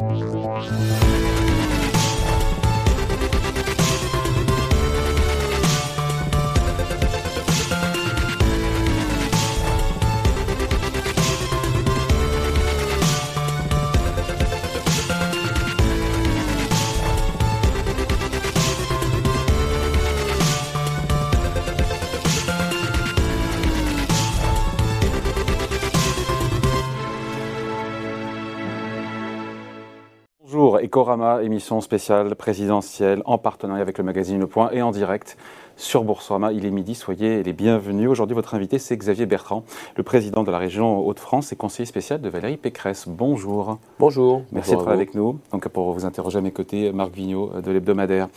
Música Ecorama, émission spéciale présidentielle en partenariat avec le magazine Le Point et en direct sur Boursorama. Il est midi, soyez les bienvenus. Aujourd'hui, votre invité, c'est Xavier Bertrand, le président de la région Hauts-de-France et conseiller spécial de Valérie Pécresse. Bonjour. Bonjour. Merci d'être avec nous. Donc, pour vous interroger à mes côtés, Marc Vigneault de l'hebdomadaire.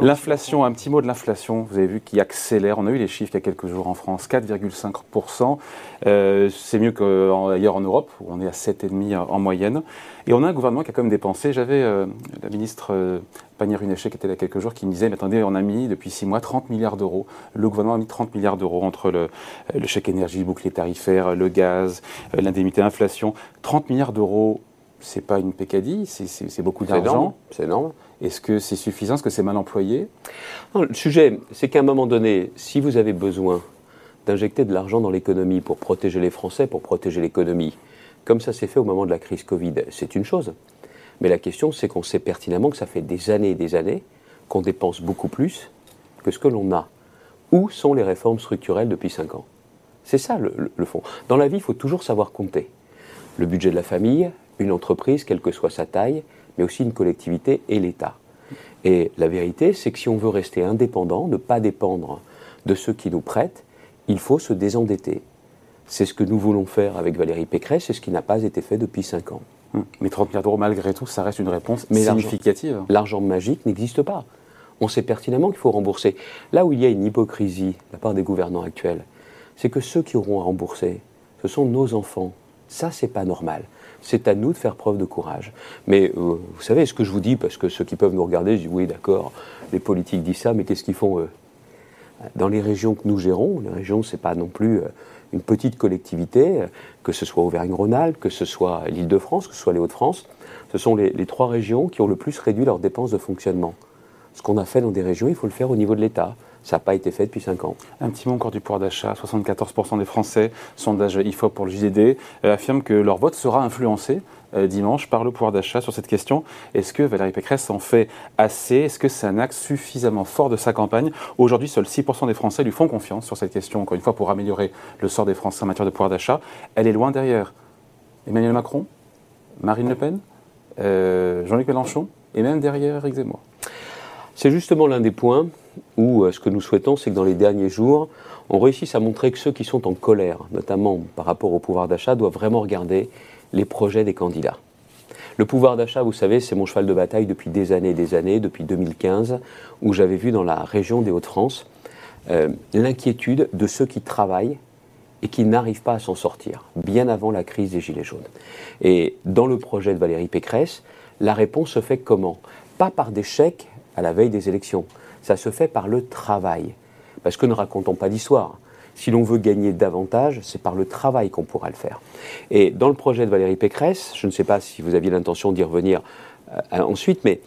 L'inflation, un petit mot de l'inflation. Vous avez vu qui accélère. On a eu les chiffres il y a quelques jours en France, 4,5%. Euh, c'est mieux qu'ailleurs en Europe, où on est à 7,5% en moyenne. Et on a un gouvernement qui a quand même dépensé. J'avais euh, la ministre euh, Pannier-Runacher qui était là quelques jours qui me disait, mais attendez, on a mis depuis six mois 30 milliards d'euros. Le gouvernement a mis 30 milliards d'euros entre le, le, chèque énergie, le bouclier tarifaire, le gaz, euh, l'indemnité inflation. 30 milliards d'euros, c'est pas une pécadille, c'est beaucoup d'argent. C'est énorme. Est-ce que c'est suffisant? Est-ce que c'est mal employé? Le sujet, c'est qu'à un moment donné, si vous avez besoin d'injecter de l'argent dans l'économie pour protéger les Français, pour protéger l'économie, comme ça s'est fait au moment de la crise Covid, c'est une chose. Mais la question, c'est qu'on sait pertinemment que ça fait des années et des années qu'on dépense beaucoup plus que ce que l'on a. Où sont les réformes structurelles depuis 5 ans? C'est ça le, le, fond. Dans la vie, il faut toujours savoir compter. Le budget de la famille, une entreprise, quelle que soit sa taille, mais aussi une collectivité et l'État. Et la vérité, c'est que si on veut rester indépendant, ne pas dépendre de ceux qui nous prêtent, il faut se désendetter. C'est ce que nous voulons faire avec Valérie Pécresse, c'est ce qui n'a pas été fait depuis 5 ans. Hum. Mais 30 milliards d'euros, malgré tout, ça reste une réponse Mais significative. L'argent magique n'existe pas. On sait pertinemment qu'il faut rembourser. Là où il y a une hypocrisie de la part des gouvernants actuels, c'est que ceux qui auront à rembourser, ce sont nos enfants. Ça, c'est pas normal. C'est à nous de faire preuve de courage. Mais euh, vous savez ce que je vous dis, parce que ceux qui peuvent nous regarder, je dis oui, d'accord, les politiques disent ça, mais qu'est-ce qu'ils font eux? Dans les régions que nous gérons, les régions, c'est pas non plus. Euh, une petite collectivité, que ce soit Auvergne-Rhône-Alpes, que ce soit l'Île-de-France, que ce soit les Hauts-de-France, ce sont les, trois régions qui ont le plus réduit leurs dépenses de fonctionnement. Ce qu'on a fait dans des régions, il faut le faire au niveau de l'État. Ça n'a pas été fait depuis 5 ans. Un petit mot encore du pouvoir d'achat. 74% des Français, sondage IFOP pour le JDD, euh, affirment que leur vote sera influencé euh, dimanche par le pouvoir d'achat sur cette question. Est-ce que Valérie Pécresse en fait assez? Est-ce que c'est un axe suffisamment fort de sa campagne? Aujourd'hui, seuls 6% des Français lui font confiance sur cette question, encore une fois, pour améliorer le sort des Français en matière de pouvoir d'achat. Elle est loin derrière Emmanuel Macron, Marine Le Pen, euh, Jean-Luc Mélenchon et même derrière Eric Zemmour. C'est justement l'un des points où euh, ce que nous souhaitons, c'est que dans les derniers jours, on réussisse à montrer que ceux qui sont en colère, notamment par rapport au pouvoir d'achat, doivent vraiment regarder les projets des candidats. Le pouvoir d'achat, vous savez, c'est mon cheval de bataille depuis des années et des années, depuis 2015, où j'avais vu dans la région des Hauts-de-France euh, l'inquiétude de ceux qui travaillent et qui n'arrivent pas à s'en sortir, bien avant la crise des Gilets jaunes. Et dans le projet de Valérie Pécresse, la réponse se fait comment? Pas par des chèques à la veille des élections, ça se fait par le travail. Parce que ne racontons pas d'histoire. Si l'on veut gagner davantage, c'est par le travail qu'on pourra le faire. Et dans le projet de Valérie Pécresse, je ne sais pas si vous aviez l'intention d'y revenir euh, ensuite, mais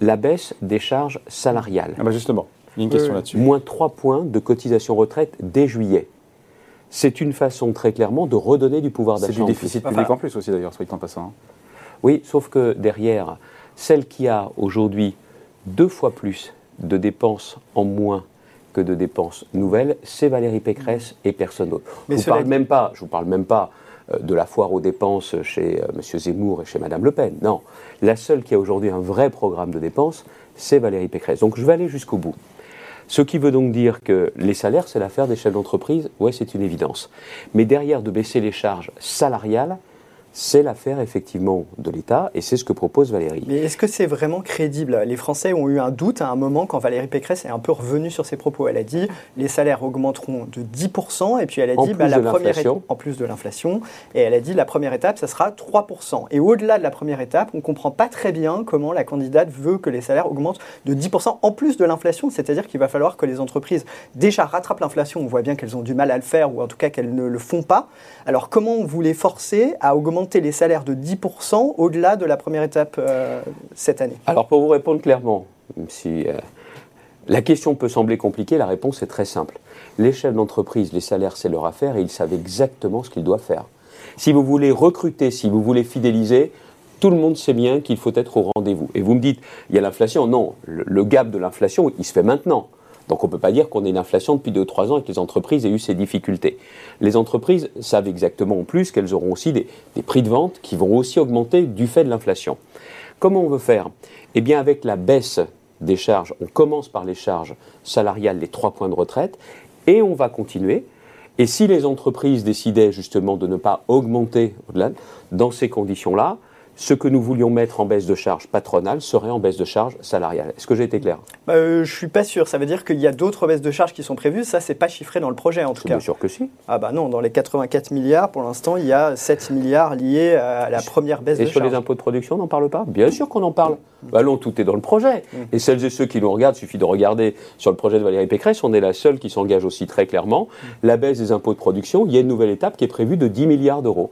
la baisse des charges salariales. Ah bah justement, il y a une question là-dessus. Moins 3 points de cotisation retraite dès juillet. C'est une façon très clairement de redonner du pouvoir d'achat. C'est du déficit public en plus aussi d'ailleurs, soit en passant. Hein. Oui, sauf que derrière, celle qui a aujourd'hui deux fois plus de dépenses en moins que de dépenses nouvelles, c'est Valérie Pécresse et personne d'autre. Je ne vous, parle même pas, je vous parle même pas euh, de la foire aux dépenses chez euh, M. Zemmour et chez Mme Le Pen. Non, la seule qui a aujourd'hui un vrai programme de dépenses, c'est Valérie Pécresse. Donc je vais aller jusqu'au bout. Ce qui veut donc dire que les salaires, c'est l'affaire des chefs d'entreprise, oui, c'est une évidence. Mais derrière de baisser les charges salariales, c'est l'affaire effectivement de l'État et c'est ce que propose Valérie. Mais est-ce que c'est vraiment crédible? Les Français ont eu un doute à un moment quand Valérie Pécresse est un peu revenue sur ses propos. Elle a dit les salaires augmenteront de 10% et puis elle a dit bah, la première étape, en plus de l'inflation et elle a dit la première étape ça sera 3%. Et au-delà de la première étape, on ne comprend pas très bien comment la candidate veut que les salaires augmentent de 10% en plus de l'inflation, c'est-à-dire qu'il va falloir que les entreprises déjà rattrapent l'inflation. On voit bien qu'elles ont du mal à le faire ou en tout cas qu'elles ne le font pas. Alors comment vous les forcez à augmenter les salaires de 10% au-delà de la première étape euh, cette année Alors pour vous répondre clairement, si la question peut sembler compliquée, la réponse est très simple. Les chefs d'entreprise, les salaires, c'est leur affaire et ils savent exactement ce qu'ils doivent faire. Si vous voulez recruter, si vous voulez fidéliser, tout le monde sait bien qu'il faut être au rendez-vous. Et vous me dites, il y a l'inflation. Non, le, gap de l'inflation, il se fait maintenant. Donc on ne peut pas dire qu'on ait une inflation depuis 2-3 ans et que les entreprises aient eu ces difficultés. Les entreprises savent exactement en plus qu'elles auront aussi des, des, prix de vente qui vont aussi augmenter du fait de l'inflation. Comment on veut faire? Eh bien avec la baisse des charges, on commence par les charges salariales, les 3 points de retraite, et on va continuer. Et si les entreprises décidaient justement de ne pas augmenter au-delà, dans ces conditions-là, ce que nous voulions mettre en baisse de charge patronale serait en baisse de charge salariale. Est-ce que j'ai été clair? Bah, euh, Je ne suis pas sûr. Ça veut dire qu'il y a d'autres baisses de charges qui sont prévues. Ça, c'est pas chiffré dans le projet, en tout cas. Bien sûr que si. Ah bah non, dans les 84 milliards, pour l'instant, il y a 7 milliards liés à la première baisse de charge. Et sur les impôts de production, on n'en parle pas? Bien sûr qu'on en parle. Bah non, tout est dans le projet. Mm. Et celles et ceux qui nous regardent, il suffit de regarder sur le projet de Valérie Pécresse, on est la seule qui s'engage aussi très clairement. Mm. La baisse des impôts de production, il y a une nouvelle étape qui est prévue de 10 milliards d'euros.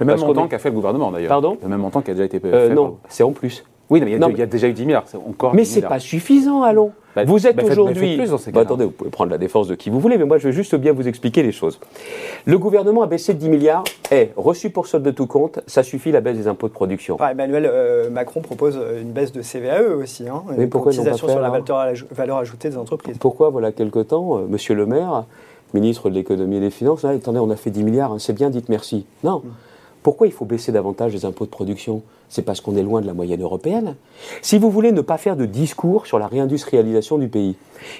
Le même montant qu'a fait le gouvernement d'ailleurs. Pardon Le même montant qui a déjà été euh, fait. non, c'est en plus. Oui, mais il y, a, déjà eu 10 milliards. Encore mais ce n'est pas suffisant, allons. Bah, vous êtes bah, aujourd'hui. Bah, attendez, vous pouvez prendre la défense de qui vous voulez, mais moi je veux juste bien vous expliquer les choses. Le gouvernement a baissé de 10 milliards. Et reçu pour solde de tout compte, ça suffit la baisse des impôts de production. Emmanuel euh, Macron propose une baisse de CVAE aussi. Hein, mais une pourquoi cotisation sur la valeur, ajoutée des entreprises. Pourquoi, voilà quelque temps, euh, Monsieur Le Maire, ministre de l'économie et des finances, attendez, on a fait 10 milliards, hein, c'est bien, dites merci. Non. Mm. Pourquoi il faut baisser davantage les impôts de production? C'est parce qu'on est loin de la moyenne européenne. Si vous voulez ne pas faire de discours sur la réindustrialisation du pays,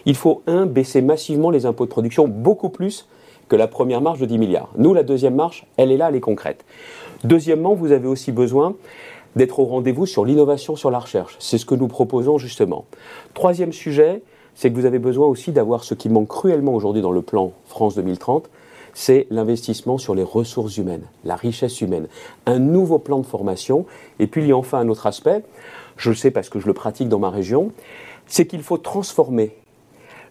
il faut, un, baisser massivement les impôts de production, beaucoup plus que la première marche de 10 milliards. Nous, la deuxième marche, elle est là, elle est concrète. Deuxièmement, vous avez aussi besoin d'être au rendez-vous sur l'innovation, sur la recherche. C'est ce que nous proposons justement. Troisième sujet, c'est que vous avez besoin aussi d'avoir ce qui manque cruellement aujourd'hui dans le plan France 2030, c'est l'investissement sur les ressources humaines, la richesse humaine, un nouveau plan de formation. Et puis il y a enfin un autre aspect, je le sais parce que je le pratique dans ma région, c'est qu'il faut transformer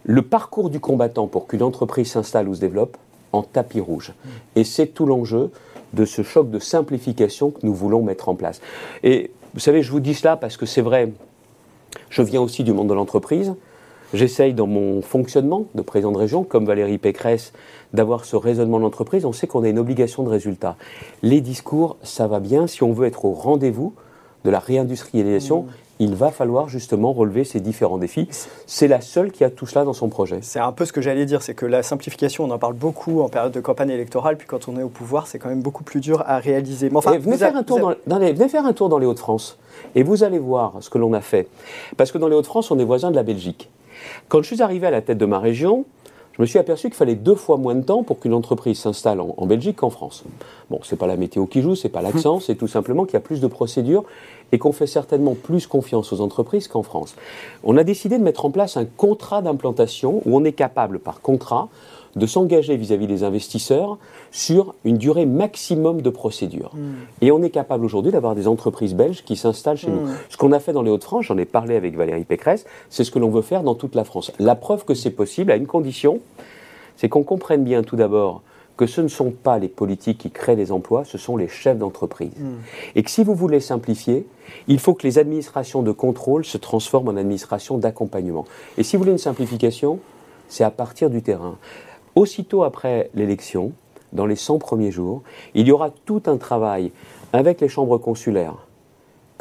le parcours du combattant pour qu'une entreprise s'installe ou se développe en tapis rouge. Et c'est tout l'enjeu de ce choc de simplification que nous voulons mettre en place. Et vous savez, je vous dis cela parce que c'est vrai, je viens aussi du monde de l'entreprise. J'essaye dans mon fonctionnement de président de région, comme Valérie Pécresse, d'avoir ce raisonnement d'entreprise. On sait qu'on a une obligation de résultat. Les discours, ça va bien. Si on veut être au rendez-vous de la réindustrialisation, mmh. il va falloir justement relever ces différents défis. C'est la seule qui a tout cela dans son projet. C'est un peu ce que j'allais dire, c'est que la simplification, on en parle beaucoup en période de campagne électorale, puis quand on est au pouvoir, c'est quand même beaucoup plus dur à réaliser. Mais enfin, venez, faire un tour dans, les, venez faire un tour dans les Hauts-de-France, et vous allez voir ce que l'on a fait. Parce que dans les Hauts-de-France, on est voisins de la Belgique. Quand je suis arrivé à la tête de ma région, je me suis aperçu qu'il fallait deux fois moins de temps pour qu'une entreprise s'installe en, Belgique qu'en France. Bon, c'est pas la météo qui joue, c'est pas l'accent, c'est tout simplement qu'il y a plus de procédures et qu'on fait certainement plus confiance aux entreprises qu'en France. On a décidé de mettre en place un contrat d'implantation où on est capable par contrat de s'engager vis-à-vis des investisseurs sur une durée maximum de procédure. Hmm. Et on est capable aujourd'hui d'avoir des entreprises belges qui s'installent chez nous. Hmm. Ce qu'on a fait dans les Hauts-de-France, j'en ai parlé avec Valérie Pécresse, c'est ce que l'on veut faire dans toute la France. La preuve que c'est possible à une condition, c'est qu'on comprenne bien tout d'abord que ce ne sont pas les politiques qui créent les emplois, ce sont les chefs d'entreprise. Hmm. Et que si vous voulez simplifier, il faut que les administrations de contrôle se transforment en administrations d'accompagnement. Et si vous voulez une simplification, c'est à partir du terrain. Aussitôt après l'élection, dans les 100 premiers jours, il y aura tout un travail avec les chambres consulaires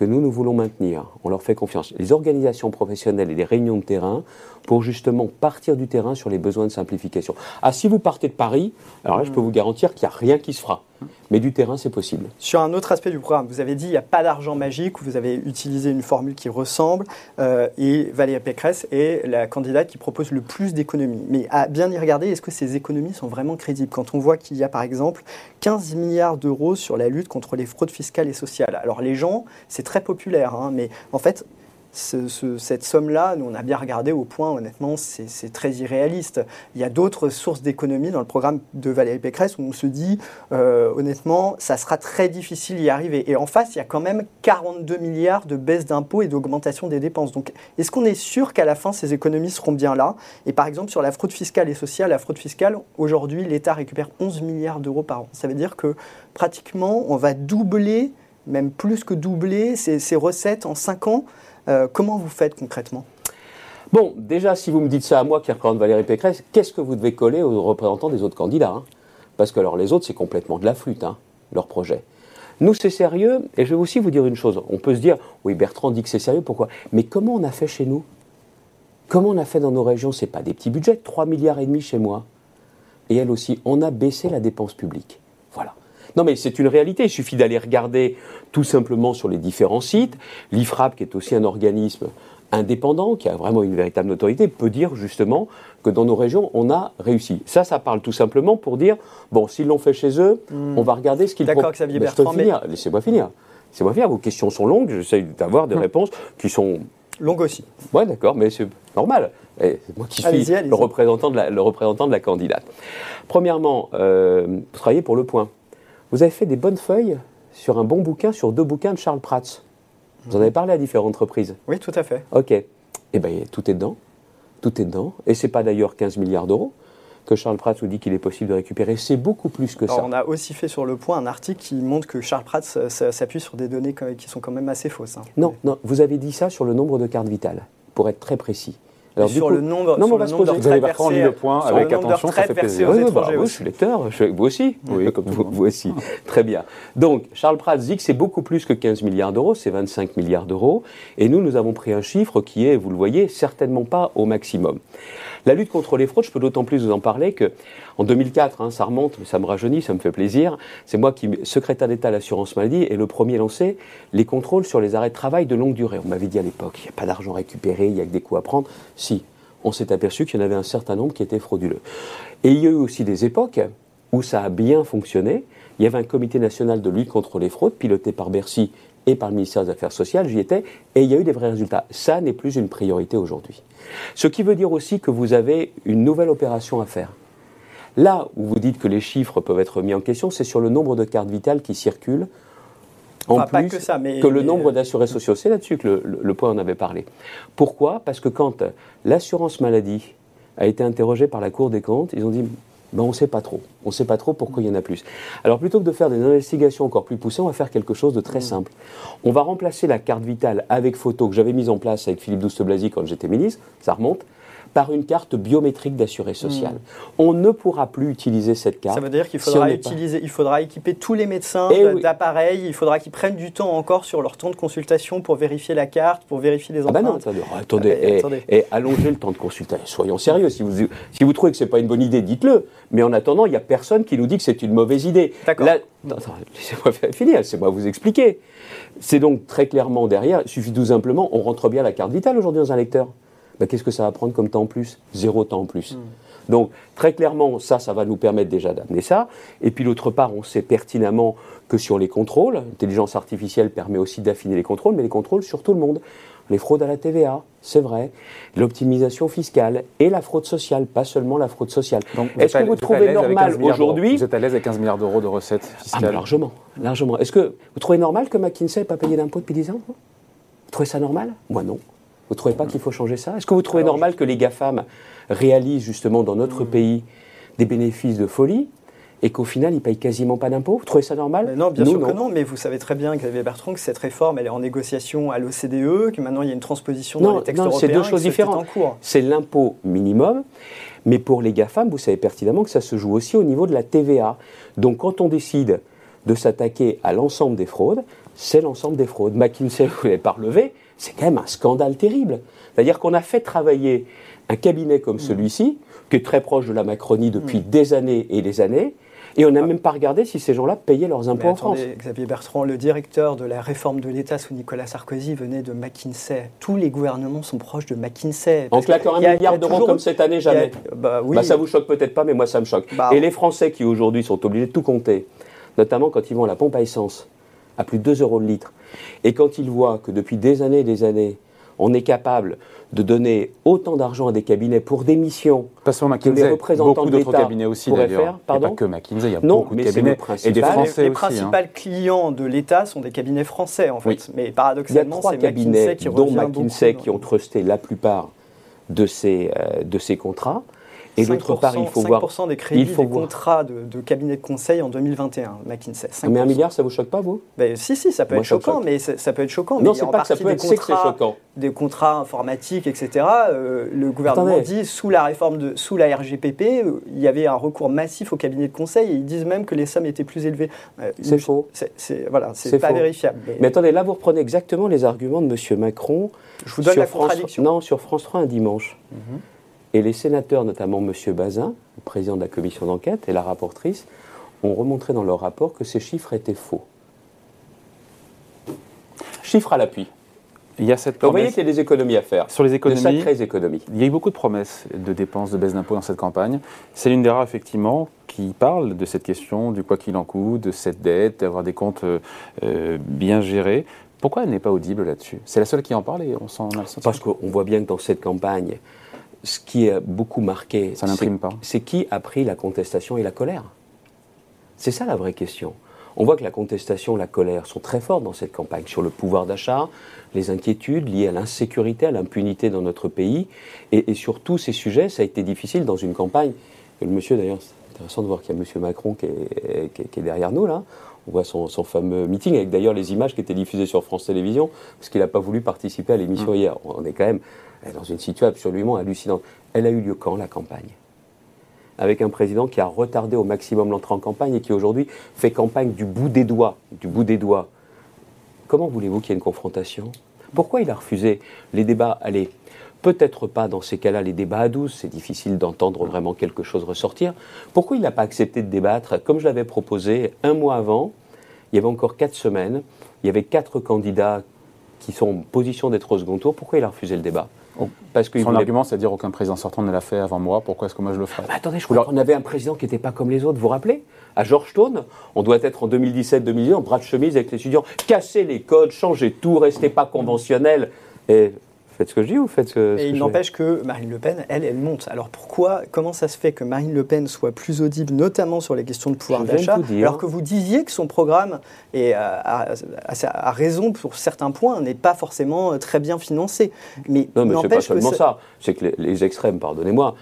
que nous, nous voulons maintenir. On leur fait confiance. Les organisations professionnelles et les réunions de terrain pour justement partir du terrain sur les besoins de simplification. Ah, si vous partez de Paris, alors là, je peux vous garantir qu'il n'y a rien qui se fera. Mais du terrain, c'est possible. Sur un autre aspect du programme, vous avez dit qu'il n'y a pas d'argent magique, vous avez utilisé une formule qui ressemble, euh, et Valérie Pécresse est la candidate qui propose le plus d'économies. Mais à bien y regarder, est-ce que ces économies sont vraiment crédibles? Quand on voit qu'il y a par exemple 15 milliards d'euros sur la lutte contre les fraudes fiscales et sociales. Alors les gens, c'est très populaire, hein, mais en fait, cette somme-là, nous on a bien regardé au point, honnêtement, c'est très irréaliste. Il y a d'autres sources d'économie dans le programme de Valérie Pécresse où on se dit, euh, honnêtement, ça sera très difficile d'y arriver. Et en face, il y a quand même 42 milliards de baisse d'impôts et d'augmentation des dépenses. Donc, est-ce qu'on est sûr qu'à la fin, ces économies seront bien là? Et par exemple, sur la fraude fiscale et sociale, la fraude fiscale, aujourd'hui, l'État récupère 11 milliards d'euros par an. Ça veut dire que pratiquement, on va doubler, même plus que doubler, ces, ces recettes en 5 ans. Euh, comment vous faites concrètement? Bon, déjà, si vous me dites ça à moi qui représente Valérie Pécresse, qu'est-ce que vous devez coller aux représentants des autres candidats hein? Parce que alors les autres, c'est complètement de la flûte, hein, leur projet. Nous, c'est sérieux, et je vais aussi vous dire une chose. On peut se dire, oui, Bertrand dit que c'est sérieux, pourquoi? Mais comment on a fait chez nous? Comment on a fait dans nos régions? C'est pas des petits budgets, 3 milliards et demi chez moi. Et elle aussi, on a baissé la dépense publique. Non, mais c'est une réalité. Il suffit d'aller regarder tout simplement sur les différents sites. L'IFRAP, qui est aussi un organisme indépendant, qui a vraiment une véritable notoriété, peut dire justement que dans nos régions, on a réussi. Ça, ça parle tout simplement pour dire, bon, s'ils l'ont fait chez eux, hmm. on va regarder ce qu'ils font. D'accord, Xavier Bertrand. Laissez-moi finir. Laissez-moi finir. Vos questions sont longues. J'essaie d'avoir des hmm. réponses qui sont longues aussi. Oui, d'accord, mais c'est normal. C'est moi qui suis Le, représentant de la, le représentant de la candidate. Premièrement, euh, vous travaillez pour Le Point. Vous avez fait des bonnes feuilles sur un bon bouquin, sur deux bouquins de Charles Prats. Vous en avez parlé à différentes reprises. Oui, tout à fait. Ok. Eh bien, tout est dedans. Tout est dedans. Et ce n'est pas d'ailleurs 15 milliards d'euros que Charles Prats nous dit qu'il est possible de récupérer. C'est beaucoup plus que ça. On a aussi fait sur le point un article qui montre que Charles Prats s'appuie sur des données qui sont quand même assez fausses. Hein. Non, non, vous avez dit ça sur le nombre de cartes vitales, pour être très précis. Alors, sur le nombre, non, sur le nombre de avez pas le point avec attention, ça fait plaisir. Oui, bah, je suis lecteur, vous aussi, oui. comme vous, aussi. Très bien. Donc, Charles Prats dit que c'est beaucoup plus que 15 milliards d'euros, c'est 25 milliards d'euros, et nous, nous avons pris un chiffre qui est, vous le voyez, certainement pas au maximum. La lutte contre les fraudes, je peux d'autant plus vous en parler que en 2004, hein, ça remonte, ça me rajeunit, ça me fait plaisir. C'est moi qui, secrétaire d'État à l'assurance maladie, et le premier lancé les contrôles sur les arrêts de travail de longue durée. On m'avait dit à l'époque, il n'y a pas d'argent récupéré, il n'y a que des coûts à prendre. Si, on s'est aperçu qu'il y en avait un certain nombre qui étaient frauduleux. Et il y a eu aussi des époques où ça a bien fonctionné. Il y avait un comité national de lutte contre les fraudes, piloté par Bercy et par le ministère des Affaires sociales, j'y étais, et il y a eu des vrais résultats. Ça n'est plus une priorité aujourd'hui. Ce qui veut dire aussi que vous avez une nouvelle opération à faire. Là où vous dites que les chiffres peuvent être mis en question, c'est sur le nombre de cartes vitales qui circulent en plus que, ça, mais, que, le nombre d'assurés sociaux. C'est là-dessus que le, le, point en avait parlé. Pourquoi? Parce que quand l'assurance maladie a été interrogée par la Cour des comptes, ils ont dit ben, on ne sait pas trop. On ne sait pas trop pourquoi il y en a plus. Alors plutôt que de faire des investigations encore plus poussées, on va faire quelque chose de très mmh. simple. On va remplacer la carte vitale avec photo que j'avais mise en place avec Philippe Douste-Blazy quand j'étais ministre, ça remonte, par une carte biométrique d'assuré social. Hmm. On ne pourra plus utiliser cette carte. Ça veut dire qu'il faudra, utiliser, il faudra équiper tous les médecins eh d'appareils, il faudra qu'ils prennent du temps encore sur leur temps de consultation pour vérifier la carte, pour vérifier les empreintes. Ah bah non, attendez, eh, attendez, et, allonger le temps de consultation. Soyons sérieux, si vous, si vous trouvez que ce n'est pas une bonne idée, dites-le. Mais en attendant, il n'y a personne qui nous dit que c'est une mauvaise idée. D'accord. Laissez-moi finir, laissez-moi vous expliquer. C'est donc très clairement derrière, il suffit tout simplement, on rentre bien la carte vitale aujourd'hui dans un lecteur. Bah, qu'est-ce que ça va prendre comme temps en plus? Zéro temps en plus. Hmm. Donc très clairement, ça, ça va nous permettre déjà d'amener ça. Et puis d'autre part, on sait pertinemment que sur les contrôles, l'intelligence artificielle permet aussi d'affiner les contrôles, mais les contrôles sur tout le monde. Les fraudes à la TVA, c'est vrai. L'optimisation fiscale et la fraude sociale, pas seulement la fraude sociale. Est-ce que vous, trouvez normal aujourd'hui Vous êtes à l'aise avec 15 milliards d'euros de recettes fiscales ah, Largement, largement. Est-ce que vous trouvez normal que McKinsey n'ait pas payé d'impôts depuis 10 ans Vous trouvez ça normal? Moi non. Vous ne trouvez pas qu'il faut changer ça? Est-ce que vous trouvez normal que les GAFAM réalisent justement dans notre pays des bénéfices de folie et qu'au final, ils ne payent quasiment pas d'impôts? Vous trouvez ça normal? Non, bien sûr que non, mais vous savez très bien, Xavier Bertrand, que cette réforme, elle est en négociation à l'OCDE, que maintenant il y a une transposition dans les textes non, c'est deux choses différentes. C'est l'impôt minimum, mais pour les GAFAM, vous savez pertinemment que ça se joue aussi au niveau de la TVA. Donc quand on décide de s'attaquer à l'ensemble des fraudes, c'est l'ensemble des fraudes. McKinsey, vous l'avez pas relevé, c'est quand même un scandale terrible. C'est-à-dire qu'on a fait travailler un cabinet comme mm. celui-ci, qui est très proche de la Macronie depuis mm. des années et des années, et on n'a ah. même pas regardé si ces gens-là payaient leurs impôts en France. Xavier Bertrand, le directeur de la réforme de l'État sous Nicolas Sarkozy venait de McKinsey. Tous les gouvernements sont proches de McKinsey. En claquant un milliard d'euros comme cette année, jamais. bah, oui. bah, ça vous choque peut-être pas, mais moi ça me choque. Bah, et les Français qui aujourd'hui sont obligés de tout compter, notamment quand ils vont à la pompe à essence, à plus de 2 euros le litre, et quand ils voient que depuis des années et des années, on est capable de donner autant d'argent à des cabinets pour des missions pas seulement que les McKinsey, représentants beaucoup de d'autres cabinets aussi d'ailleurs. Pardon pas que McKinsey, il y a Non, beaucoup de mais c'est cabinets le et des. Français les aussi. hein. principaux clients de l'État sont des cabinets français, en fait. Oui. Mais Il y a paradoxalement, trois c'est cabinets, McKinsey qui dont McKinsey, beaucoup qui ont trusté la plupart de ces, euh, de ces contrats. Et d'autre part, il faut 5% voir. des crédits il faut des voir. contrats de, de cabinets de conseil en 2021, McKinsey. 5%. Mais un milliard, ça vous choque pas, vous? Ben, si, si, ça peut Moi, être choquant, choque. mais ça, peut être choquant. Non, c'est pas que ça peut être, c'est que c'est contrats- choquant. Des contrats informatiques, etc. euh, le gouvernement Attendez. dit, sous la réforme, de, sous la RGPP, euh, il y avait un recours massif aux cabinets de conseil et ils disent même que les sommes étaient plus élevées. Euh, C'est faux. C'est, voilà, c'est pas faux. vérifiable. mais Mais attendez, là, vous reprenez exactement les arguments de M. Macron je vous donne la contradiction. Non, sur France 3 un dimanche. Et les sénateurs, notamment M. Bazin, le président de la commission d'enquête, et la rapportrice, ont remontré dans leur rapport que ces chiffres étaient faux. Chiffres à l'appui. Il y a cette Donc, Vous voyez promesse qu'il y a des économies à faire. sur les De économies. sacrées économies. Il y a eu beaucoup de promesses de dépenses, de baisse d'impôts dans cette campagne. C'est l'une des rares, effectivement, qui parle de cette question du quoi qu'il en coûte, de cette dette, d'avoir des comptes euh, euh, bien gérés. Pourquoi elle n'est pas audible là-dessus? C'est la seule qui en parle et on s'en a le sentiment. Parce qu'on voit bien que dans cette campagne, ce qui a beaucoup marqué, Ça n'imprime c'est- pas. c'est qui a pris la contestation et la colère. C'est ça la vraie question. On voit que la contestation, la colère sont très fortes dans cette campagne sur le pouvoir d'achat, les inquiétudes liées à l'insécurité, à l'impunité dans notre pays. Et, et sur tous ces sujets, ça a été difficile dans une campagne. Et le monsieur, d'ailleurs, c'est intéressant de voir qu'il y a monsieur Macron qui est, qui est- qui est derrière nous, là. On voit son, son fameux meeting, avec d'ailleurs les images qui étaient diffusées sur France Télévisions, parce qu'il n'a pas voulu participer à l'émission hier. On est quand même dans une situation absolument hallucinante. Elle a eu lieu quand, la campagne? Avec un président qui a retardé au maximum l'entrée en campagne et qui aujourd'hui fait campagne du bout des doigts, du bout des doigts. Comment voulez-vous qu'il y ait une confrontation? Pourquoi il a refusé les débats? Allez, peut-être pas dans ces cas-là les débats à 12, c'est difficile d'entendre vraiment quelque chose ressortir. Pourquoi il n'a pas accepté de débattre? Comme je l'avais proposé un mois avant, il y avait encore quatre semaines, il y avait quatre candidats qui sont en position d'être au second tour. Pourquoi il a refusé le débat Oh. Parce Son argument, c'est de dire aucun président sortant ne l'a fait avant moi. Pourquoi est-ce que moi je le ferais mais attendez, je crois qu'on avait un président qui n'était pas comme les autres, vous vous rappelez À Georgetown, on doit être en 2017-2018 en bras de chemise avec les étudiants, casser les codes, changer tout, rester pas conventionnel. Et faites ce que je dis ou faites ce, ce Et il n'empêche que Marine Le Pen, elle, elle monte. Alors pourquoi, comment ça se fait que Marine Le Pen soit plus audible, notamment sur les questions de pouvoir d'achat, alors que vous disiez que son programme, a- a- a raison pour certains points, n'est pas forcément euh, très bien financé. Mais Non, mais c'est pas seulement ça- ça. C'est que les, les extrêmes, pardonnez-moi,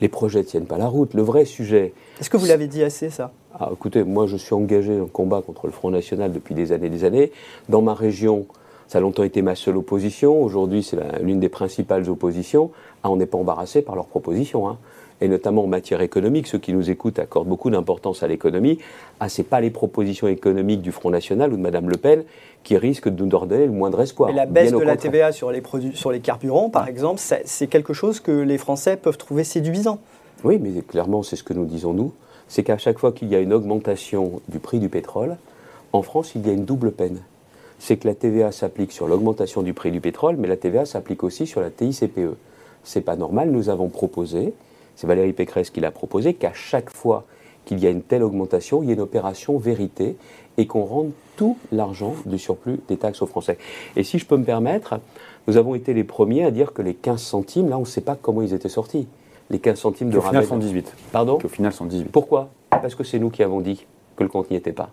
les projets tiennent pas la route. Le vrai sujet, Est-ce que vous l'avez dit assez, ça? Ah, écoutez, moi je suis engagé dans le combat contre le Front National depuis des années et des années. Dans ma région, ça a longtemps été ma seule opposition. Aujourd'hui, c'est l'une des principales oppositions. Ah, on n'est pas embarrassé par leurs propositions. hein. Et notamment en matière économique, ceux qui nous écoutent accordent beaucoup d'importance à l'économie. Ah, c'est pas les propositions économiques du Front National ou de Madame Le Pen qui risquent de nous donner le moindre espoir. Et la baisse de la contraire. TVA sur les, produits, sur les carburants, par exemple, ça- c'est quelque chose que les Français peuvent trouver séduisant. Oui, mais clairement, c'est ce que nous disons nous. C'est qu'à chaque fois qu'il y a une augmentation du prix du pétrole, en France, il y a une double peine. C'est que la TVA s'applique sur l'augmentation du prix du pétrole, mais la TVA s'applique aussi sur la TICPE. C'est pas normal. Nous avons proposé, c'est Valérie Pécresse qui l'a proposé, qu'à chaque fois qu'il y a une telle augmentation, il y ait une opération vérité et qu'on rende tout l'argent du surplus des taxes aux Français. Et si je peux me permettre, nous avons été les premiers à dire que les 15 centimes, là, on ne sait pas comment ils étaient sortis. Les 15 centimes de Au final, rabais. sont 18. Pardon Au final, sont 18. Pourquoi? Parce que c'est nous qui avons dit que le compte n'y était pas.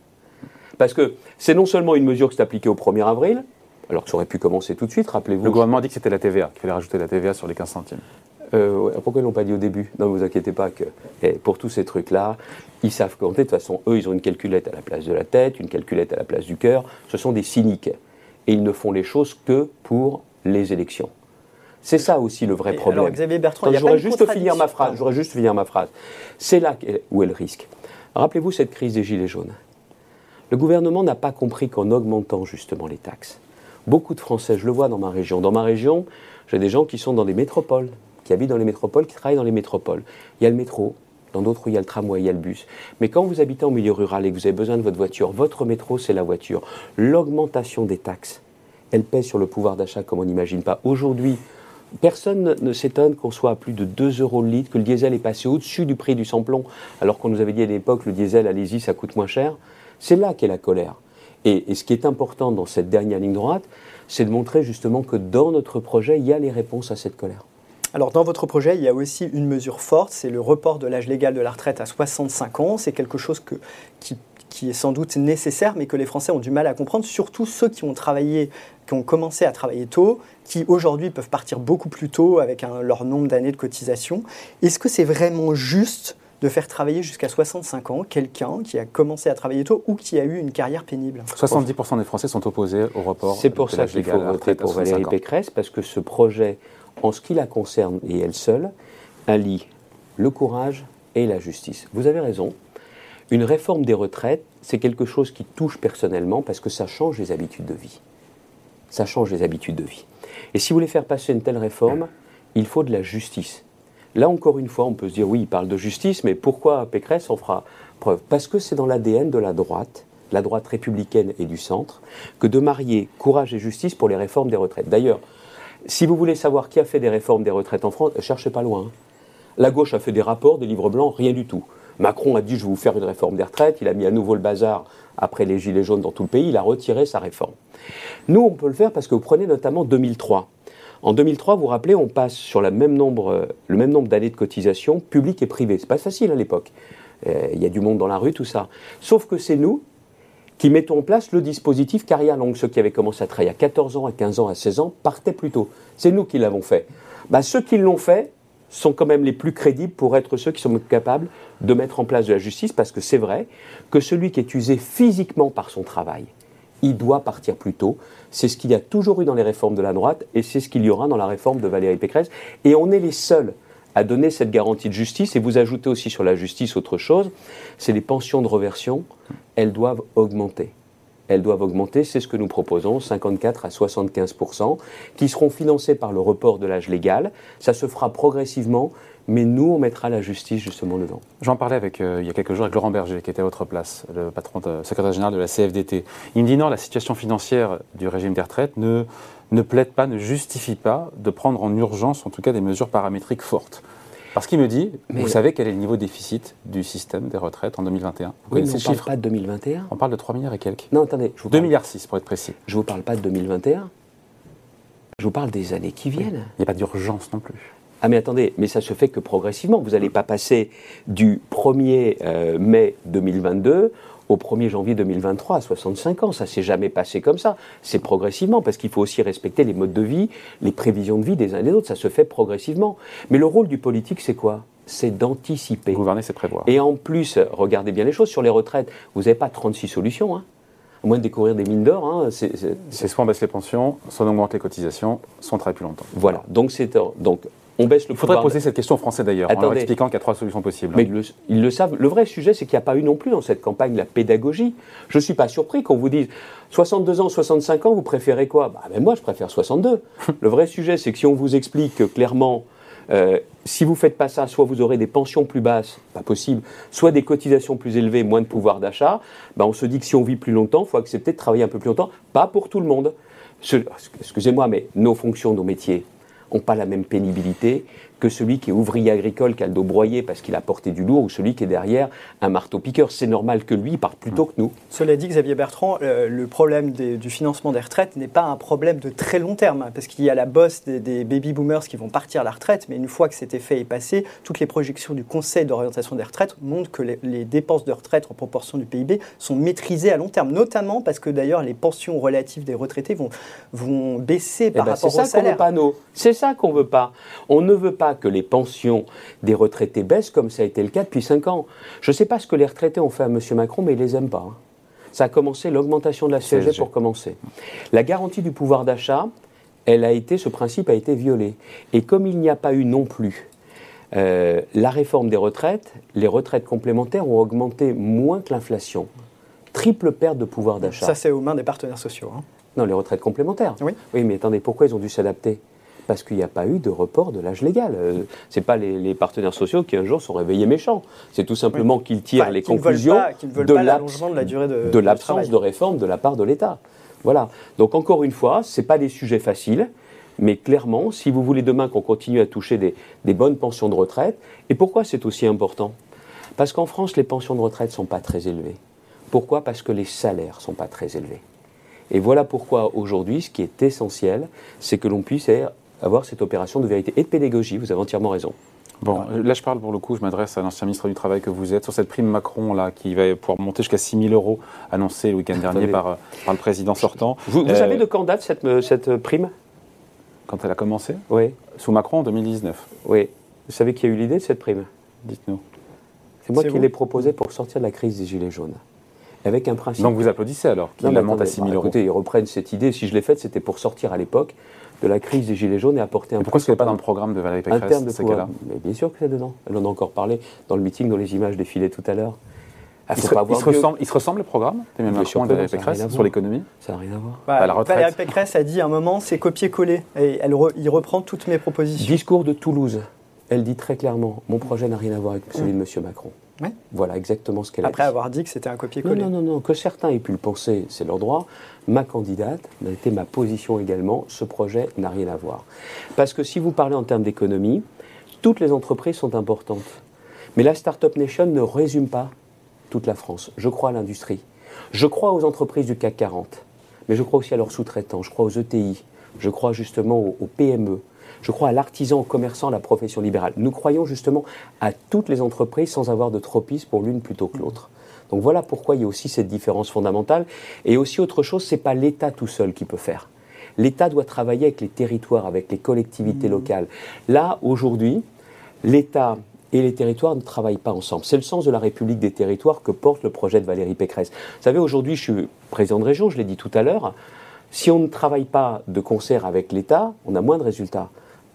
Parce que c'est non seulement une mesure qui s'est appliquée au 1er avril, alors que ça aurait pu commencer tout de suite, rappelez-vous. Le gouvernement a dit que c'était la TVA, qu'il fallait rajouter la TVA sur les 15 centimes. Euh, ouais, pourquoi ils l'ont pas dit au début? Non, vous inquiétez pas que eh, pour tous ces trucs-là, ils savent compter. De toute façon, eux, ils ont une calculette à la place de la tête, une calculette à la place du cœur. Ce sont des cyniques. Et ils ne font les choses que pour les élections. C'est ça aussi le vrai problème. alors, Xavier Bertrand, il y a Attends, pas J'aurais juste finir ma phrase. J'aurais juste finir ma phrase. C'est là où est le risque. Rappelez-vous cette crise des gilets jaunes. Le gouvernement n'a pas compris qu'en augmentant justement les taxes, beaucoup de Français, je le vois dans ma région, dans ma région, j'ai des gens qui sont dans des métropoles, qui habitent dans les métropoles, qui travaillent dans les métropoles. Il y a le métro, dans d'autres il y a le tramway, il y a le bus. Mais quand vous habitez en milieu rural et que vous avez besoin de votre voiture, votre métro c'est la voiture. L'augmentation des taxes, elle pèse sur le pouvoir d'achat comme on n'imagine pas. Aujourd'hui, Personne ne- ne s'étonne qu'on soit à plus de 2 euros le litre, que le diesel est passé au-dessus du prix du samplon, alors qu'on nous avait dit à l'époque le diesel, allez-y, ça coûte moins cher. C'est là qu'est la colère. Et, ce qui est important dans cette dernière ligne droite, c'est de montrer justement que dans notre projet, il y a les réponses à cette colère. Alors dans votre projet, il y a aussi une mesure forte, c'est le report de l'âge légal de la retraite à 65 ans. C'est quelque chose qui, est sans doute nécessaire, mais que les Français ont du mal à comprendre, surtout ceux qui ont travaillé, qui ont commencé à travailler tôt, qui aujourd'hui peuvent partir beaucoup plus tôt avec leur nombre d'années de cotisation. Est-ce que c'est vraiment juste de faire travailler jusqu'à 65 ans quelqu'un qui a commencé à travailler tôt ou qui a eu une carrière pénible 70% des Français sont opposés au report. C'est pour ça qu'il faut voter pour Valérie Pécresse, parce que ce projet, en ce qui la concerne et elle seule, allie le courage et la justice. Vous avez raison. Une réforme des retraites, c'est quelque chose qui touche personnellement parce que ça change les habitudes de vie. Ça change les habitudes de vie. Et si vous voulez faire passer une telle réforme, il faut de la justice. Là, encore une fois, on peut se dire, oui, il parle de justice, mais pourquoi Pécresse en fera preuve? Parce que c'est dans l'ADN de la droite, la droite républicaine et du centre, que de marier courage et justice pour les réformes des retraites. D'ailleurs, si vous voulez savoir qui a fait des réformes des retraites en France, cherchez pas loin. Hein. La gauche a fait des rapports, des livres blancs, rien du tout. Macron a dit je vais vous faire une réforme des retraites, il a mis à nouveau le bazar après les gilets jaunes dans tout le pays, il a retiré sa réforme. Nous, on peut le faire parce que vous prenez notamment 2003. En 2003, vous vous rappelez, on passe sur le même nombre, le même nombre d'années de cotisation publique et privée. C'est pas facile à l'époque. Euh, il y a du monde dans la rue, tout ça. Sauf que c'est nous qui mettons en place le dispositif carrière longue. Ceux qui avaient commencé à travailler à 14 ans, à 15 ans, à 16 ans partaient plus tôt. C'est nous qui l'avons fait. Bah, ceux qui l'ont fait sont quand même les plus crédibles pour être ceux qui sont capables de mettre en place de la justice, parce que c'est vrai que celui qui est usé physiquement par son travail, il doit partir plus tôt. C'est ce qu'il y a toujours eu dans les réformes de la droite et c'est ce qu'il y aura dans la réforme de Valérie Pécresse. Et on est les seuls à donner cette garantie de justice. Et vous ajoutez aussi sur la justice autre chose, c'est les pensions de reversion. Elles doivent augmenter. Elles doivent augmenter, c'est ce que nous proposons, 54 à 75% qui seront financées par le report de l'âge légal. Ça se fera progressivement mais nous, on mettra la justice justement dedans. J'en parlais avec, euh, il y a quelques jours avec Laurent Berger, qui était à votre place, le patron, de, secrétaire général de la CFDT. Il me dit non, la situation financière du régime des retraites ne, ne plaide pas, ne justifie pas de prendre en urgence, en tout cas, des mesures paramétriques fortes. Parce qu'il me dit, vous savez quel est le niveau de déficit du système des retraites en 2021 Oui, mais on ne parle pas de 2021. On parle de 3 milliards et quelques. Non, attendez. Je 2 milliards 6 pour être précis. Je ne vous parle pas de 2021. Je vous parle des années qui viennent. Il n'y a pas d'urgence non plus. Ah mais attendez, mais ça se fait que progressivement. Vous n'allez pas passer du 1er euh, mai 2022 au 1er janvier 2023 à 65 ans. Ça s'est jamais passé comme ça. C'est progressivement parce qu'il faut aussi respecter les modes de vie, les prévisions de vie des uns et des autres. Ça se fait progressivement. Mais le rôle du politique, c'est quoi? C'est d'anticiper. Gouverner, c'est prévoir. Et en plus, regardez bien les choses. Sur les retraites, vous n'avez pas 36 solutions. Hein. À moins de découvrir des mines d'or. Hein, c'est soit on baisse les pensions, soit on augmente les cotisations, soit on travaille plus longtemps. Voilà. Donc, donc on baisse le Il faudrait poser cette question aux Français d'ailleurs, en leur expliquant qu'il y a trois solutions possibles. Mais ils le, savent. Le vrai sujet, c'est qu'il n'y a pas eu non plus dans cette campagne la pédagogie. Je ne suis pas surpris qu'on vous dise 62 ans, 65 ans, vous préférez quoi? Bah, Moi, je préfère 62. le vrai sujet, c'est que si on vous explique clairement euh, si vous ne faites pas ça, soit vous aurez des pensions plus basses, pas possible, soit des cotisations plus élevées, moins de pouvoir d'achat, bah on se dit que si on vit plus longtemps, il faut accepter de travailler un peu plus longtemps, pas pour tout le monde. Excusez-moi, mais nos fonctions, nos métiers, n'ont pas la même pénibilité que celui qui est ouvrier agricole, qui a le dos broyé parce qu'il a porté du lourd, ou celui qui est derrière un marteau-piqueur. C'est normal que lui parte plus tôt que nous. Cela dit, Xavier Bertrand, euh, le problème du financement des retraites n'est pas un problème de très long terme, hein, parce qu'il y a la bosse des, baby-boomers qui vont partir à la retraite, mais une fois que cet effet est passé, toutes les projections du Conseil d'orientation des retraites montrent que les, dépenses de retraite en proportion du PIB sont maîtrisées à long terme, notamment parce que d'ailleurs les pensions relatives des retraités vont, vont baisser par eh ben, rapport au salaire. C'est ça qu'on veut pas. On ne veut pas que les pensions des retraités baissent comme ça a été le cas depuis 5 ans. Je ne sais pas ce que les retraités ont fait à M. Macron, mais ils ne les aiment pas. Hein. Ça a commencé l'augmentation de la CSG pour commencer. La garantie du pouvoir d'achat, elle a été, ce principe a été violé. Et comme il n'y a pas eu non plus euh, la réforme des retraites, les retraites complémentaires ont augmenté moins que l'inflation. Triple perte de pouvoir d'achat. Ça, c'est aux mains des partenaires sociaux. Hein. Non, les retraites complémentaires. Oui. Oui, mais attendez, pourquoi ils ont dû s'adapter? Parce qu'il n'y a pas eu de report de l'âge légal. Euh, Ce n'est pas les, partenaires sociaux qui un jour sont réveillés méchants. C'est tout simplement qu'ils tirent les conclusions de l'absence de, réforme de la part de l'État. Voilà. Donc encore une fois, ce pas des sujets faciles. Mais clairement, si vous voulez demain qu'on continue à toucher des, des bonnes pensions de retraite, et pourquoi c'est aussi important? Parce qu'en France, les pensions de retraite ne sont pas très élevées. Pourquoi? Parce que les salaires ne sont pas très élevés. Et voilà pourquoi aujourd'hui, ce qui est essentiel, c'est que l'on puisse avoir cette opération de vérité et de pédagogie. Vous avez entièrement raison. Bon, là je parle pour le coup, je m'adresse à l'ancien ministre du Travail que vous êtes, sur cette prime Macron là, qui va pouvoir monter jusqu'à 6 000 euros, annoncée le week-end dernier par, par, le président sortant. Vous, vous savez de quand date cette, cette prime? Quand elle a commencé? Oui. Sous Macron en 2019. Oui. Vous savez qui a eu l'idée de cette prime? Dites-nous. C'est moi qui l'ai proposé pour sortir de la crise des Gilets jaunes. Avec un principe. Donc vous applaudissez alors qu'il la monte à 6 000 euros Écoutez, ils reprennent cette idée. Si je l'ai faite, c'était pour sortir à l'époque de la crise des Gilets jaunes et apporter un. pourquoi ce n'est pas dans le programme de Valérie Pécresse de cas-là Mais bien sûr que c'est dedans. Elle en a encore parlé dans le meeting dont les images défilaient tout à l'heure. Ah, il, se, il, se ressemble, il, se, ressemble, le programme Emmanuel Macron et Valérie Pécresse sur l'économie Ça n'a rien à voir. Bah, la retraite. Valérie Pécresse a dit à un moment c'est copier-coller. Et elle il reprend toutes mes propositions. Discours de Toulouse. Elle dit très clairement mon projet n'a rien à voir avec celui de M. Macron. Voilà exactement ce qu'elle a dit. Après avoir dit que c'était un copier-coller. Non, non, non, non, que certains aient pu le penser, c'est leur droit. Ma candidate a été ma position également. Ce projet n'a rien à voir. Parce que si vous parlez en termes d'économie, toutes les entreprises sont importantes. Mais la Startup Nation ne résume pas toute la France. Je crois à l'industrie. Je crois aux entreprises du CAC 40. Mais je crois aussi à leurs sous-traitants. Je crois aux ETI. Je crois justement aux PME je crois à l'artisan, au commerçant, à la profession libérale. Nous croyons justement à toutes les entreprises sans avoir de tropisme pour l'une plutôt que l'autre. Donc voilà pourquoi il y a aussi cette différence fondamentale. Et aussi autre chose, ce n'est pas l'État tout seul qui peut faire. L'État doit travailler avec les territoires, avec les collectivités mmh. locales. Là, aujourd'hui, l'État et les territoires ne travaillent pas ensemble. C'est le sens de la République des territoires que porte le projet de Valérie Pécresse. Vous savez, aujourd'hui, je suis président de région, je l'ai dit tout à l'heure. Si on ne travaille pas de concert avec l'État, on a moins de résultats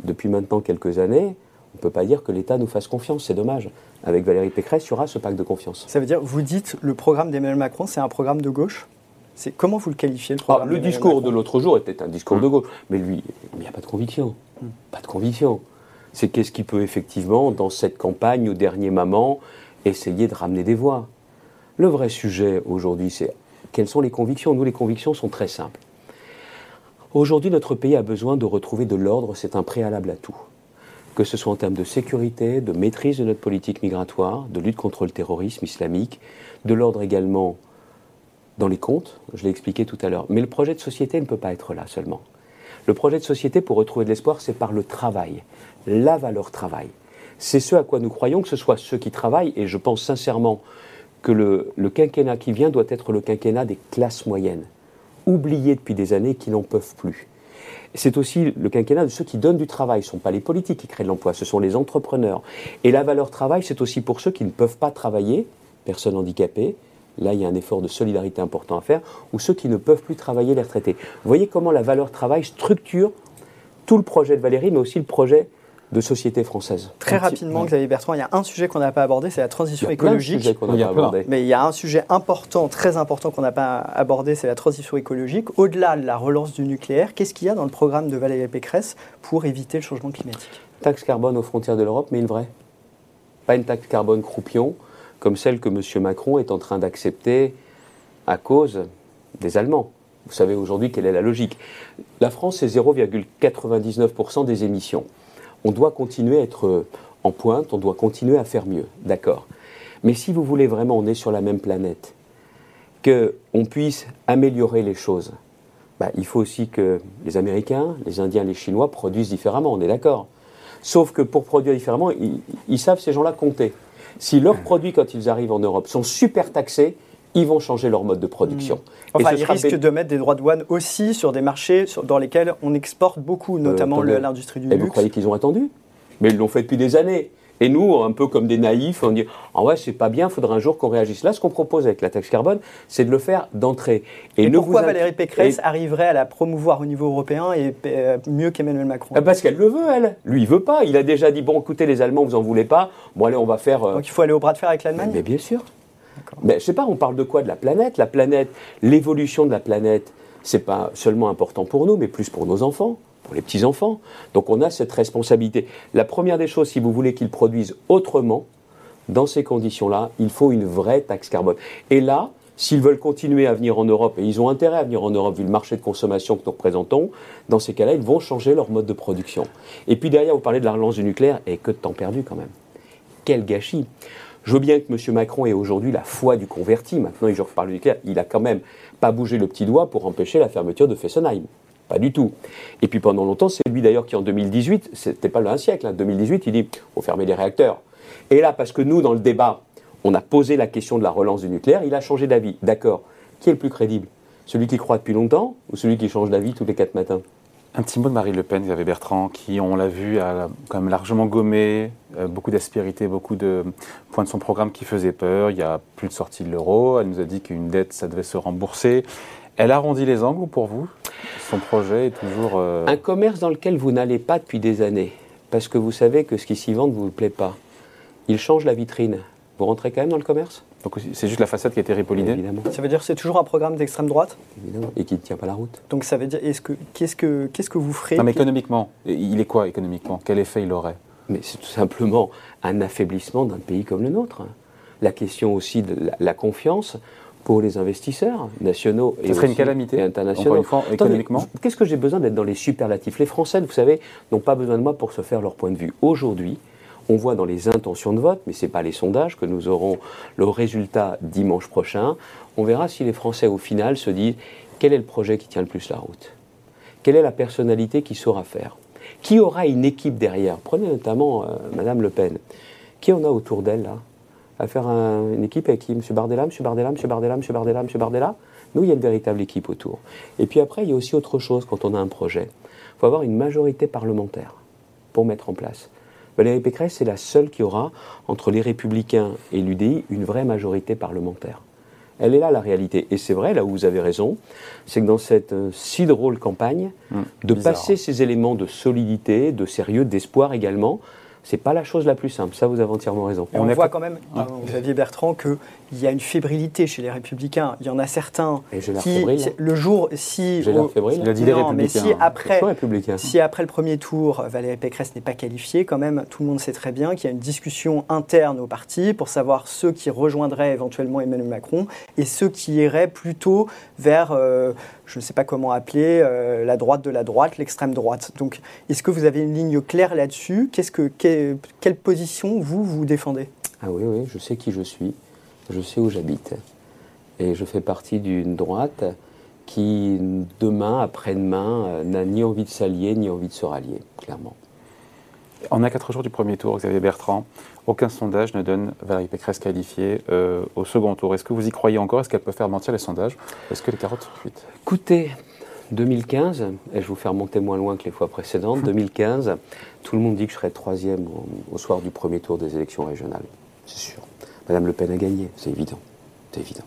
depuis maintenant quelques années, on ne peut pas dire que l'État nous fasse confiance, c'est dommage. Avec Valérie Pécresse, il y aura ce pacte de confiance. Ça veut dire, vous dites, le programme d'Emmanuel Macron, c'est un programme de gauche? C'est comment vous le qualifiez le programme ah, Le discours de l'autre jour était un discours de gauche, mais lui, il n'y a pas de conviction. Hmm. Pas de conviction. C'est qu'est-ce qui peut effectivement, dans cette campagne, au dernier moment, essayer de ramener des voix? Le vrai sujet aujourd'hui, c'est quelles sont les convictions? Nous, les convictions sont très simples. Aujourd'hui, notre pays a besoin de retrouver de l'ordre, c'est un préalable à tout. Que ce soit en termes de sécurité, de maîtrise de notre politique migratoire, de lutte contre le terrorisme islamique, de l'ordre également dans les comptes, je l'ai expliqué tout à l'heure. Mais le projet de société ne peut pas être là seulement. Le projet de société, pour retrouver de l'espoir, c'est par le travail, la valeur travail. C'est ce à quoi nous croyons, que ce soit ceux qui travaillent, et je pense sincèrement que le, le quinquennat qui vient doit être le quinquennat des classes moyennes oubliés depuis des années qui n'en peuvent plus. C'est aussi le quinquennat de ceux qui donnent du travail. Ce ne sont pas les politiques qui créent de l'emploi, ce sont les entrepreneurs. Et la valeur travail, c'est aussi pour ceux qui ne peuvent pas travailler, personnes handicapées, là il y a un effort de solidarité important à faire, ou ceux qui ne peuvent plus travailler, les retraités. Vous voyez comment la valeur travail structure tout le projet de Valérie, mais aussi le projet de société française. Très rapidement, Xavier Bertrand, il y a un sujet qu'on n'a pas abordé, c'est la transition écologique. Mais il y a un sujet important, très important qu'on n'a pas abordé, c'est la transition écologique. Au-delà de la relance du nucléaire, qu'est-ce qu'il y a dans le programme de Valérie Pécresse pour éviter le changement climatique? Taxe carbone aux frontières de l'Europe, mais une vraie. Pas une taxe carbone croupion, comme celle que M. Macron est en train d'accepter à cause des Allemands. Vous savez aujourd'hui quelle est la logique. La France, c'est 0,99% des émissions on doit continuer à être euh, en pointe, on doit continuer à faire mieux, d'accord. Mais si vous voulez vraiment, on est sur la même planète, qu'on puisse améliorer les choses, bah, il faut aussi que les Américains, les Indiens, les Chinois produisent différemment, on est d'accord. Sauf que pour produire différemment, ils savent ces gens-là compter. Si leurs produits, quand ils arrivent en Europe, sont super taxés, ils vont changer leur mode de production. Hmm. Enfin, ils risquent de mettre des droits de douane aussi sur des marchés dans lesquels on exporte beaucoup, euh, notamment l'industrie du et Vous croyez qu'ils ont attendu? Mais ils l'ont fait depuis des années. Et nous, un peu comme des naïfs, on dit Ah ouais, c'est pas bien, il faudrait un jour qu'on réagisse. Là, ce qu'on propose avec la taxe carbone, c'est de le faire d'entrée. Et, pourquoi Valérie Pécresse arriverait à la promouvoir au niveau européen et euh, mieux qu'Emmanuel Macron? Ah, Parce qu'elle le veut, elle. Lui, il veut pas. Il a déjà dit Bon, écoutez, les Allemands, vous en voulez pas. Bon, allez, on va faire. Euh, Donc il faut aller au bras de fer avec l'Allemagne? Mais bien sûr. Mais je sais pas, on parle de quoi De la planète? La planète, l'évolution de la planète, c'est pas seulement important pour nous, mais plus pour nos enfants, pour les petits-enfants. Donc on a cette responsabilité. La première des choses, si vous voulez qu'ils produisent autrement, dans ces conditions-là, il faut une vraie taxe carbone. Et là, s'ils veulent continuer à venir en Europe, et ils ont intérêt à venir en Europe vu le marché de consommation que nous représentons, dans ces cas-là, ils vont changer leur mode de production. Et puis derrière, vous parlez de la relance du nucléaire, et que de temps perdu quand même. Quel gâchis Je veux bien que M. Macron ait aujourd'hui la foi du converti. Maintenant, il reparle du nucléaire. Il a quand même pas bougé le petit doigt pour empêcher la fermeture de Fessenheim. Pas du tout. Et puis pendant longtemps, c'est lui d'ailleurs qui en 2018, c'était pas le un siècle, en 2018, il dit faut fermer les réacteurs. Et là, parce que nous, dans le débat, on a posé la question de la relance du nucléaire, il a changé d'avis. D'accord. Qui est le plus crédible? Celui qui croit depuis longtemps ou celui qui change d'avis tous les quatre matins? Un petit mot de Marie Le Pen, Xavier Bertrand, qui, on l'a vu, a quand même largement gommé, euh, beaucoup d'aspérité, beaucoup de points de son programme qui faisaient peur. Il y a plus de sortie de l'euro. Elle nous a dit qu'une dette, ça devait se rembourser. Elle arrondit les angles pour vous? Son projet est toujours. Euh, Un commerce dans lequel vous n'allez pas depuis des années, parce que vous savez que ce qui s'y vend ne vous plaît pas. Il change la vitrine. Vous rentrez quand même dans le commerce? Donc c'est juste la façade qui a été ripollinée Évidemment. Ça veut dire que c'est toujours un programme d'extrême droite? Évidemment, et qui ne tient pas la route. Donc ça veut dire, est-ce que, qu'est-ce, que, qu'est-ce que vous ferez? Non mais économiquement, il est quoi économiquement? Quel effet il aurait? Mais c'est tout simplement un affaiblissement d'un pays comme le nôtre. La question aussi de la, confiance pour les investisseurs nationaux et, serait une calamité, internationaux. Une fois, économiquement. Qu'est-ce que j'ai besoin d'être dans les superlatifs? Les Français, vous savez, n'ont pas besoin de moi pour se faire leur point de vue. Aujourd'hui, on voit dans les intentions de vote, mais ce n'est pas les sondages, que nous aurons le résultat dimanche prochain. On verra si les Français, au final, se disent quel est le projet qui tient le plus la route? Quelle est la personnalité qui saura faire? Qui aura une équipe derrière? Prenez notamment Mme euh, Madame Le Pen. Qui en a autour d'elle, là? À faire une équipe avec qui? M. Bardella, M. Bardella, M. Bardella, M. Bardella, M. Bardella? Nous, il y a une véritable équipe autour. Et puis après, il y a aussi autre chose quand on a un projet. Il faut avoir une majorité parlementaire pour mettre en place. Valérie Pécresse est la seule qui aura, entre les Républicains et l'UDI, une vraie majorité parlementaire. Elle est là la réalité. Et c'est vrai, là où vous avez raison, c'est que dans cette euh, si drôle campagne, hum, de passer ces éléments de solidité, de sérieux, d'espoir également, c'est pas la chose la plus simple. Ça, vous avez entièrement raison. on, voit quand même, Xavier Bertrand, qu'il y a une fébrilité chez les Républicains. Il y en a certains qui, le jour, si, au, il a dit les mais si après, si après le premier tour, Valérie Pécresse n'est pas qualifiée, quand même, tout le monde sait très bien qu'il y a une discussion interne au parti pour savoir ceux qui rejoindraient éventuellement Emmanuel Macron et ceux qui iraient plutôt vers euh, je ne sais pas comment appeler, euh, la droite de la droite, l'extrême droite. Donc, est-ce que vous avez une ligne claire là-dessus? Que, Quelle position vous, vous défendez? Ah oui, oui, je sais qui je suis, je sais où j'habite. Et je fais partie d'une droite qui, demain, après-demain, euh, n'a ni envie de s'allier, ni envie de se rallier, clairement. On a quatre jours du premier tour, Xavier Bertrand. Aucun sondage ne donne Valérie Pécresse qualifiée euh, au second tour. Est-ce que vous y croyez encore? Est-ce qu'elle peut faire mentir les sondages? Est-ce que les carottes sont cuites? Écoutez, 2015, et je vous faire monter moins loin que les fois précédentes, 2015, tout le monde dit que je serai troisième au, soir du premier tour des élections régionales. C'est sûr. Madame Le Pen a gagné, c'est évident. C'est évident.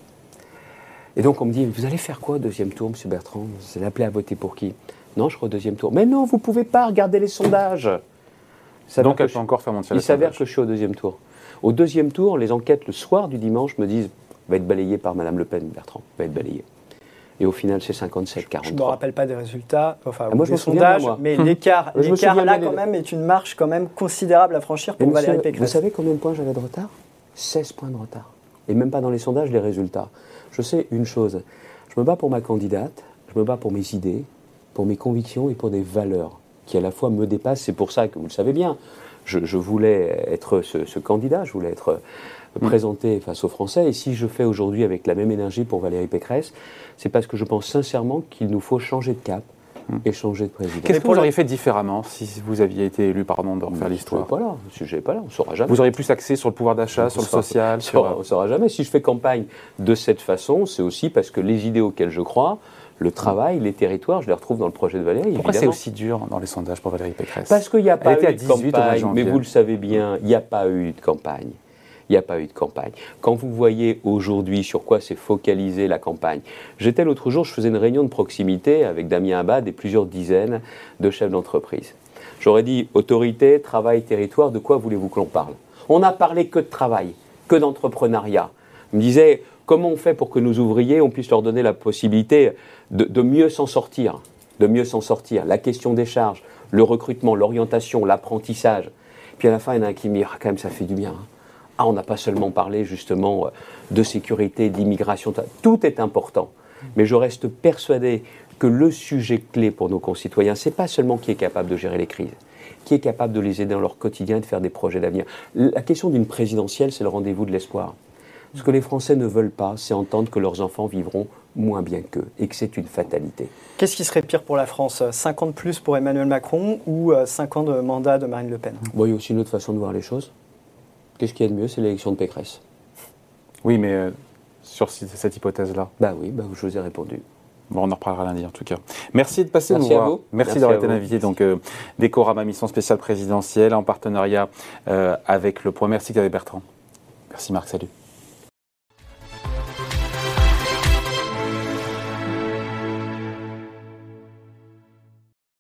Et donc on me dit, vous allez faire quoi deuxième tour, M. Bertrand? Vous allez appeler à voter pour qui Non, je serai au deuxième tour. Mais non, vous ne pouvez pas regarder les sondages. Donc elle peut encore faire Il s'avère que je suis au deuxième tour. Au deuxième tour, les enquêtes le soir du dimanche me disent va être balayé par Mme Le Pen, Bertrand, va être balayé. Et au final, c'est 57-43. Je ne me rappelle pas des résultats, enfin ah, moi, des sondages, mais l'écart, là, quand même, est une marche quand même considérable à franchir pour Valérie Pécresse. Vous savez combien de points j'avais de retard? 16 points de retard. Et même pas dans les sondages, les résultats. Je sais une chose, je me bats pour ma candidate, je me bats pour mes idées, pour mes convictions et pour des valeurs qui à la fois me dépassent. C'est pour ça que vous le savez bien, je, voulais être ce, candidat, je voulais être mm. présenté face aux Français. Et si je fais aujourd'hui avec la même énergie pour Valérie Pécresse, c'est parce que je pense sincèrement qu'il nous faut changer de cap mm. et changer de président. Qu'est-ce que vous auriez fait différemment si vous aviez été élu, pardon, de refaire l'histoire pas là, si je pas là, on ne saura jamais. Vous auriez plus axé sur le pouvoir d'achat, sur le social On ne saura jamais. Si je fais campagne de cette façon, c'est aussi parce que les idées auxquelles je crois, le travail, les territoires, je les retrouve dans le projet de Valérie. Pourquoi c'est aussi dur dans les sondages pour Valérie Pécresse? Parce qu'il n'y a pas eu de campagne. Mais vous le savez bien, il n'y a pas eu de campagne. Il n'y a pas eu de campagne. Quand vous voyez aujourd'hui sur quoi s'est focalisée la campagne, j'étais l'autre jour, je faisais une réunion de proximité avec Damien Abad et plusieurs dizaines de chefs d'entreprise. J'aurais dit autorité, travail, territoire, de quoi voulez-vous que l'on parle? On n'a parlé que de travail, que d'entrepreneuriat. On me disait, comment on fait pour que nos ouvriers, on puisse leur donner la possibilité de, mieux s'en sortir, de mieux s'en sortir? La question des charges, le recrutement, l'orientation, l'apprentissage. Puis à la fin, il y en a un qui me dit, ah, quand même, ça fait du bien. Hein. Ah, on n'a pas seulement parlé justement euh, de sécurité, d'immigration, tout est important. Mais je reste persuadé que le sujet clé pour nos concitoyens, c'est pas seulement qui est capable de gérer les crises, qui est capable de les aider dans leur quotidien et de faire des projets d'avenir. La question d'une présidentielle, c'est le rendez-vous de l'espoir. Ce que les Français ne veulent pas, c'est entendre que leurs enfants vivront moins bien qu'eux et que c'est une fatalité. Qu'est-ce qui serait pire pour la France 50 plus pour Emmanuel Macron ou 5 ans de mandat de Marine Le Pen? Bon, Il y a aussi une autre façon de voir les choses. Qu'est-ce qu'il y a de mieux C'est l'élection de Pécresse. Oui, mais euh, sur cette hypothèse-là Bah oui, bah, je vous ai répondu. Bon, on en reparlera lundi en tout cas. Merci de passer nous voir. Merci, d'avoir été invité. Donc, euh, Décorama, mission spéciale présidentielle en partenariat euh, avec le Point. Merci Xavier Bertrand. Merci Marc, salut.